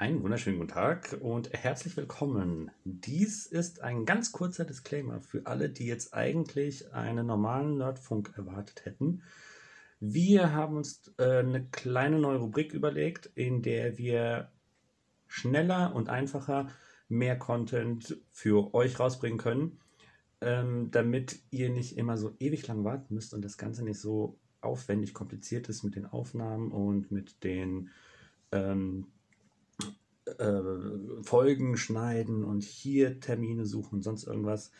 Einen wunderschönen guten Tag und herzlich willkommen. Dies ist ein ganz kurzer Disclaimer für alle, die jetzt eigentlich einen normalen Nerdfunk erwartet hätten. Wir haben uns äh, eine kleine neue Rubrik überlegt, in der wir schneller und einfacher mehr Content für euch rausbringen können, ähm, damit ihr nicht immer so ewig lang warten müsst und das Ganze nicht so aufwendig kompliziert ist mit den Aufnahmen und mit den ähm, äh, Folgen schneiden und hier Termine suchen sonst irgendwas.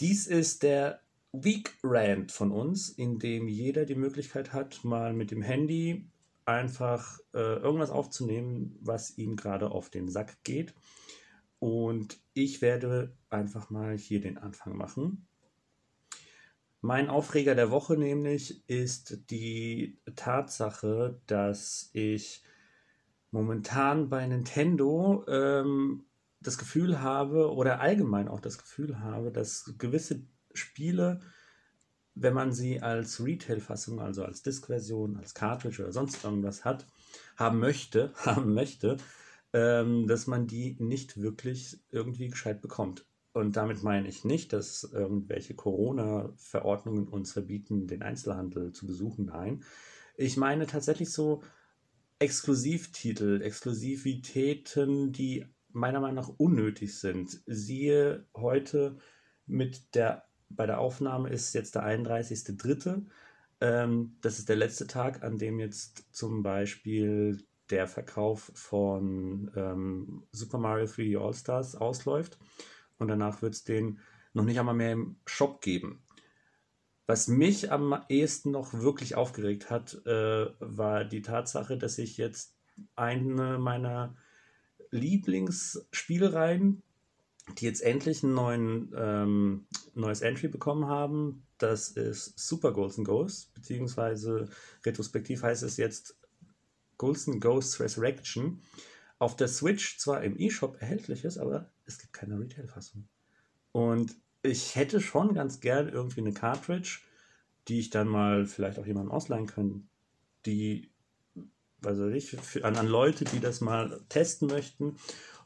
Dies ist der Week Rant von uns, in dem jeder die Möglichkeit hat, mal mit dem Handy einfach äh, irgendwas aufzunehmen, was ihm gerade auf den Sack geht. Und ich werde einfach mal hier den Anfang machen. Mein Aufreger der Woche nämlich ist die Tatsache, dass ich momentan bei Nintendo ähm, das Gefühl habe oder allgemein auch das Gefühl habe, dass gewisse Spiele, wenn man sie als Retail-Fassung, also als Disk-Version, als Cartridge oder sonst irgendwas hat, haben möchte, haben möchte, ähm, dass man die nicht wirklich irgendwie gescheit bekommt. Und damit meine ich nicht, dass irgendwelche Corona-Verordnungen uns verbieten, den Einzelhandel zu besuchen. Nein. Ich meine tatsächlich so, Exklusivtitel, Exklusivitäten, die meiner Meinung nach unnötig sind. Siehe heute mit der, bei der Aufnahme ist jetzt der 31.3. Ähm, das ist der letzte Tag, an dem jetzt zum Beispiel der Verkauf von ähm, Super Mario 3D All-Stars ausläuft. Und danach wird es den noch nicht einmal mehr im Shop geben. Was mich am ehesten noch wirklich aufgeregt hat, äh, war die Tatsache, dass ich jetzt eine meiner Lieblingsspielreihen, die jetzt endlich ein ähm, neues Entry bekommen haben, das ist Super Golden Ghost, beziehungsweise retrospektiv heißt es jetzt Golden Ghost Resurrection, auf der Switch zwar im eShop erhältlich ist, aber es gibt keine Retail-Fassung. Und ich hätte schon ganz gern irgendwie eine Cartridge, die ich dann mal vielleicht auch jemandem ausleihen kann, die, also ich, für, an, an Leute, die das mal testen möchten,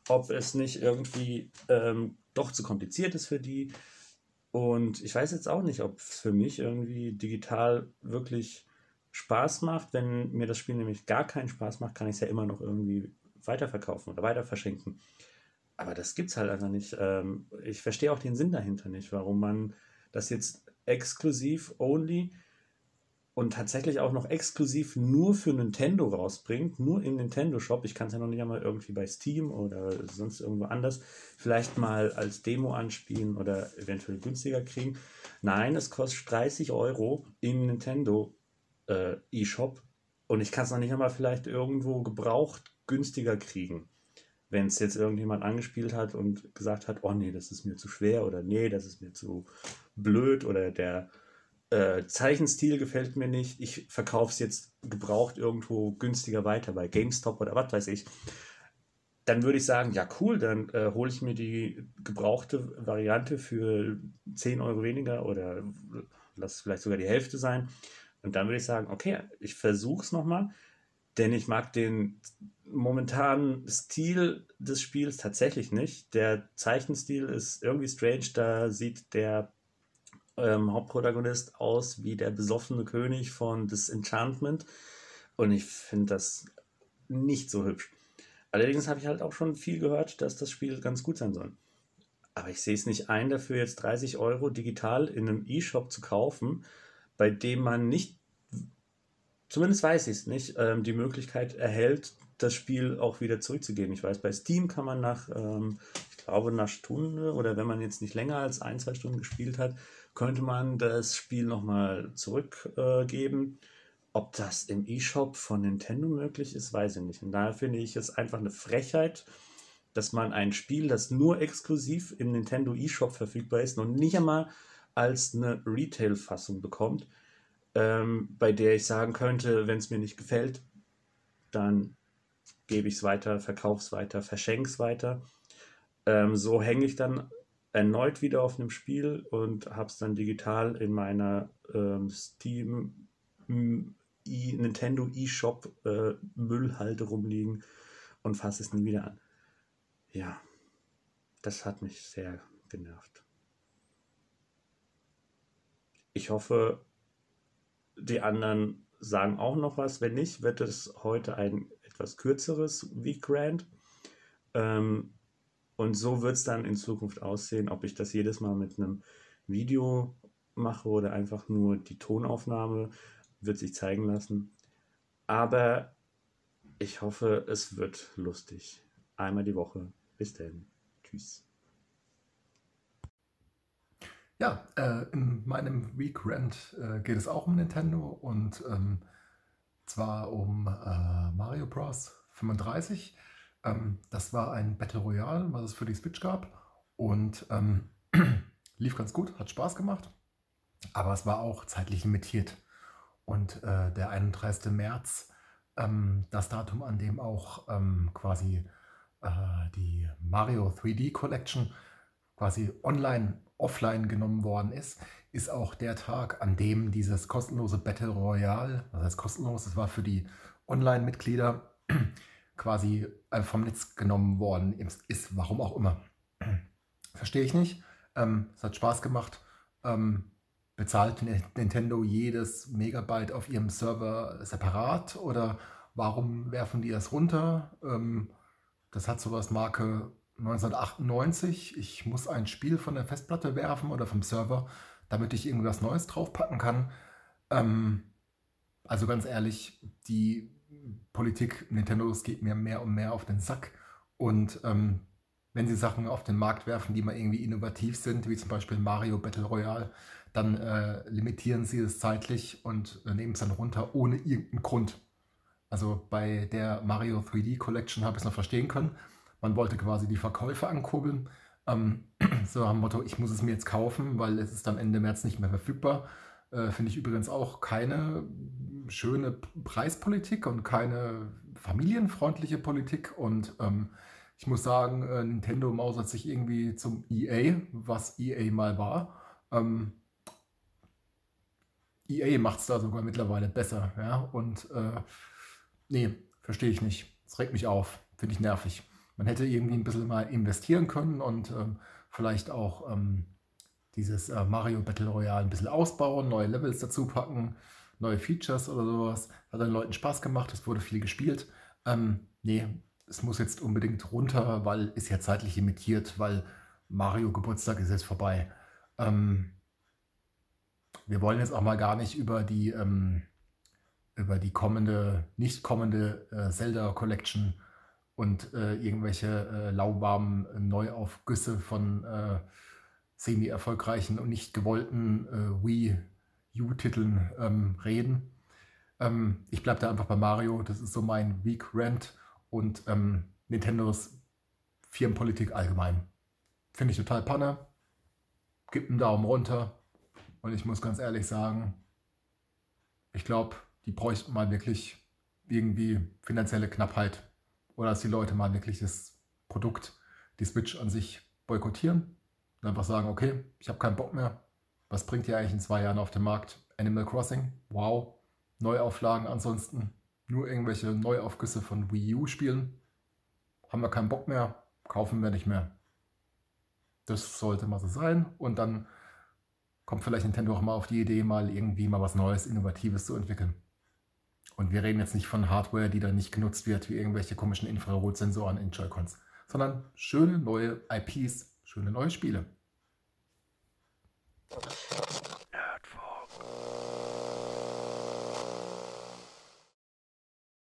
ob es nicht irgendwie ähm, doch zu kompliziert ist für die. Und ich weiß jetzt auch nicht, ob es für mich irgendwie digital wirklich Spaß macht. Wenn mir das Spiel nämlich gar keinen Spaß macht, kann ich es ja immer noch irgendwie weiterverkaufen oder weiter verschenken. Aber das gibt es halt einfach nicht. Ähm, ich verstehe auch den Sinn dahinter nicht, warum man das jetzt exklusiv only und tatsächlich auch noch exklusiv nur für Nintendo rausbringt, nur im Nintendo Shop. Ich kann es ja noch nicht einmal irgendwie bei Steam oder sonst irgendwo anders vielleicht mal als Demo anspielen oder eventuell günstiger kriegen. Nein, es kostet 30 Euro im Nintendo äh, eShop und ich kann es noch nicht einmal vielleicht irgendwo gebraucht günstiger kriegen wenn es jetzt irgendjemand angespielt hat und gesagt hat, oh nee, das ist mir zu schwer oder nee, das ist mir zu blöd oder der äh, Zeichenstil gefällt mir nicht, ich verkaufe es jetzt gebraucht irgendwo günstiger weiter bei GameStop oder was weiß ich, dann würde ich sagen, ja cool, dann äh, hole ich mir die gebrauchte Variante für 10 Euro weniger oder lass es vielleicht sogar die Hälfte sein. Und dann würde ich sagen, okay, ich versuche es nochmal, denn ich mag den momentanen Stil des Spiels tatsächlich nicht. Der Zeichenstil ist irgendwie strange, da sieht der ähm, Hauptprotagonist aus wie der besoffene König von Disenchantment. Und ich finde das nicht so hübsch. Allerdings habe ich halt auch schon viel gehört, dass das Spiel ganz gut sein soll. Aber ich sehe es nicht ein, dafür jetzt 30 Euro digital in einem E-Shop zu kaufen, bei dem man nicht, zumindest weiß ich es nicht, ähm, die Möglichkeit erhält, das Spiel auch wieder zurückzugeben. Ich weiß, bei Steam kann man nach, ähm, ich glaube, einer Stunde oder wenn man jetzt nicht länger als ein, zwei Stunden gespielt hat, könnte man das Spiel nochmal zurückgeben. Äh, Ob das im eShop von Nintendo möglich ist, weiß ich nicht. Und daher finde ich es einfach eine Frechheit, dass man ein Spiel, das nur exklusiv im Nintendo eShop verfügbar ist und nicht einmal als eine Retail-Fassung bekommt, ähm, bei der ich sagen könnte, wenn es mir nicht gefällt, dann gebe ich es weiter, verkaufe es weiter, verschenke es weiter. Ähm, so hänge ich dann erneut wieder auf einem Spiel und habe es dann digital in meiner ähm, Steam e Nintendo eShop äh, Müllhalde rumliegen und fasse es nie wieder an. Ja, das hat mich sehr genervt. Ich hoffe, die anderen sagen auch noch was. Wenn nicht, wird es heute ein etwas kürzeres Week Rant. Ähm, und so wird es dann in Zukunft aussehen, ob ich das jedes Mal mit einem Video mache oder einfach nur die Tonaufnahme, wird sich zeigen lassen. Aber ich hoffe, es wird lustig. Einmal die Woche. Bis dann. Tschüss. Ja, äh, in meinem Week Rant äh, geht es auch um Nintendo und ähm, zwar um äh, Mario Bros. 35. Ähm, das war ein Battle Royale, was es für die Switch gab und ähm, lief ganz gut, hat Spaß gemacht, aber es war auch zeitlich limitiert. Und äh, der 31. März, ähm, das Datum, an dem auch ähm, quasi äh, die Mario 3D Collection quasi online, offline genommen worden ist, ist auch der Tag, an dem dieses kostenlose Battle Royale, das heißt kostenlos, es war für die Online-Mitglieder quasi äh, vom Netz genommen worden ist, warum auch immer. Verstehe ich nicht. Ähm, es hat Spaß gemacht. Ähm, bezahlt Nintendo jedes Megabyte auf ihrem Server separat oder warum werfen die das runter? Ähm, das hat sowas Marke 1998. Ich muss ein Spiel von der Festplatte werfen oder vom Server, damit ich irgendwas Neues draufpacken kann. Ähm, also ganz ehrlich, die Politik Nintendos geht mir mehr und mehr auf den Sack. Und ähm, wenn sie Sachen auf den Markt werfen, die mal irgendwie innovativ sind, wie zum Beispiel Mario Battle Royale, dann äh, limitieren sie es zeitlich und äh, nehmen es dann runter ohne irgendeinen Grund. Also bei der Mario 3D Collection habe ich es noch verstehen können. Man wollte quasi die Verkäufe ankurbeln. Ähm, so am Motto, ich muss es mir jetzt kaufen, weil es ist dann Ende März nicht mehr verfügbar. Äh, Finde ich übrigens auch keine schöne Preispolitik und keine familienfreundliche Politik. Und ähm, ich muss sagen, äh, Nintendo mausert sich irgendwie zum EA, was EA mal war. Ähm, EA macht es da sogar mittlerweile besser. Ja? Und äh, nee, verstehe ich nicht. Es regt mich auf. Finde ich nervig. Man hätte irgendwie ein bisschen mal investieren können und ähm, vielleicht auch ähm, dieses äh, Mario Battle Royale ein bisschen ausbauen, neue Levels dazu packen, neue Features oder sowas. Hat den Leuten Spaß gemacht, es wurde viel gespielt. Ähm, nee, es muss jetzt unbedingt runter, weil ist ja zeitlich limitiert, weil Mario Geburtstag ist jetzt vorbei. Ähm, wir wollen jetzt auch mal gar nicht über die, ähm, über die kommende, nicht kommende äh, Zelda Collection und äh, irgendwelche äh, lauwarmen Neuaufgüsse von äh, semi-erfolgreichen und nicht gewollten äh, Wii U-Titeln ähm, reden. Ähm, ich bleibe da einfach bei Mario. Das ist so mein Weak Rant und ähm, Nintendos Firmenpolitik allgemein. Finde ich total Panne. Gibt einen Daumen runter. Und ich muss ganz ehrlich sagen, ich glaube, die bräuchten mal wirklich irgendwie finanzielle Knappheit. Oder dass die Leute mal wirklich das Produkt, die Switch an sich boykottieren. Und einfach sagen, okay, ich habe keinen Bock mehr. Was bringt ihr eigentlich in zwei Jahren auf den Markt? Animal Crossing? Wow. Neuauflagen ansonsten. Nur irgendwelche Neuaufgüsse von Wii U spielen. Haben wir keinen Bock mehr. Kaufen wir nicht mehr. Das sollte mal so sein. Und dann kommt vielleicht Nintendo auch mal auf die Idee, mal irgendwie mal was Neues, Innovatives zu entwickeln. Und wir reden jetzt nicht von Hardware, die dann nicht genutzt wird, wie irgendwelche komischen Infrarotsensoren in Joy-Cons, sondern schöne neue IPs, schöne neue Spiele.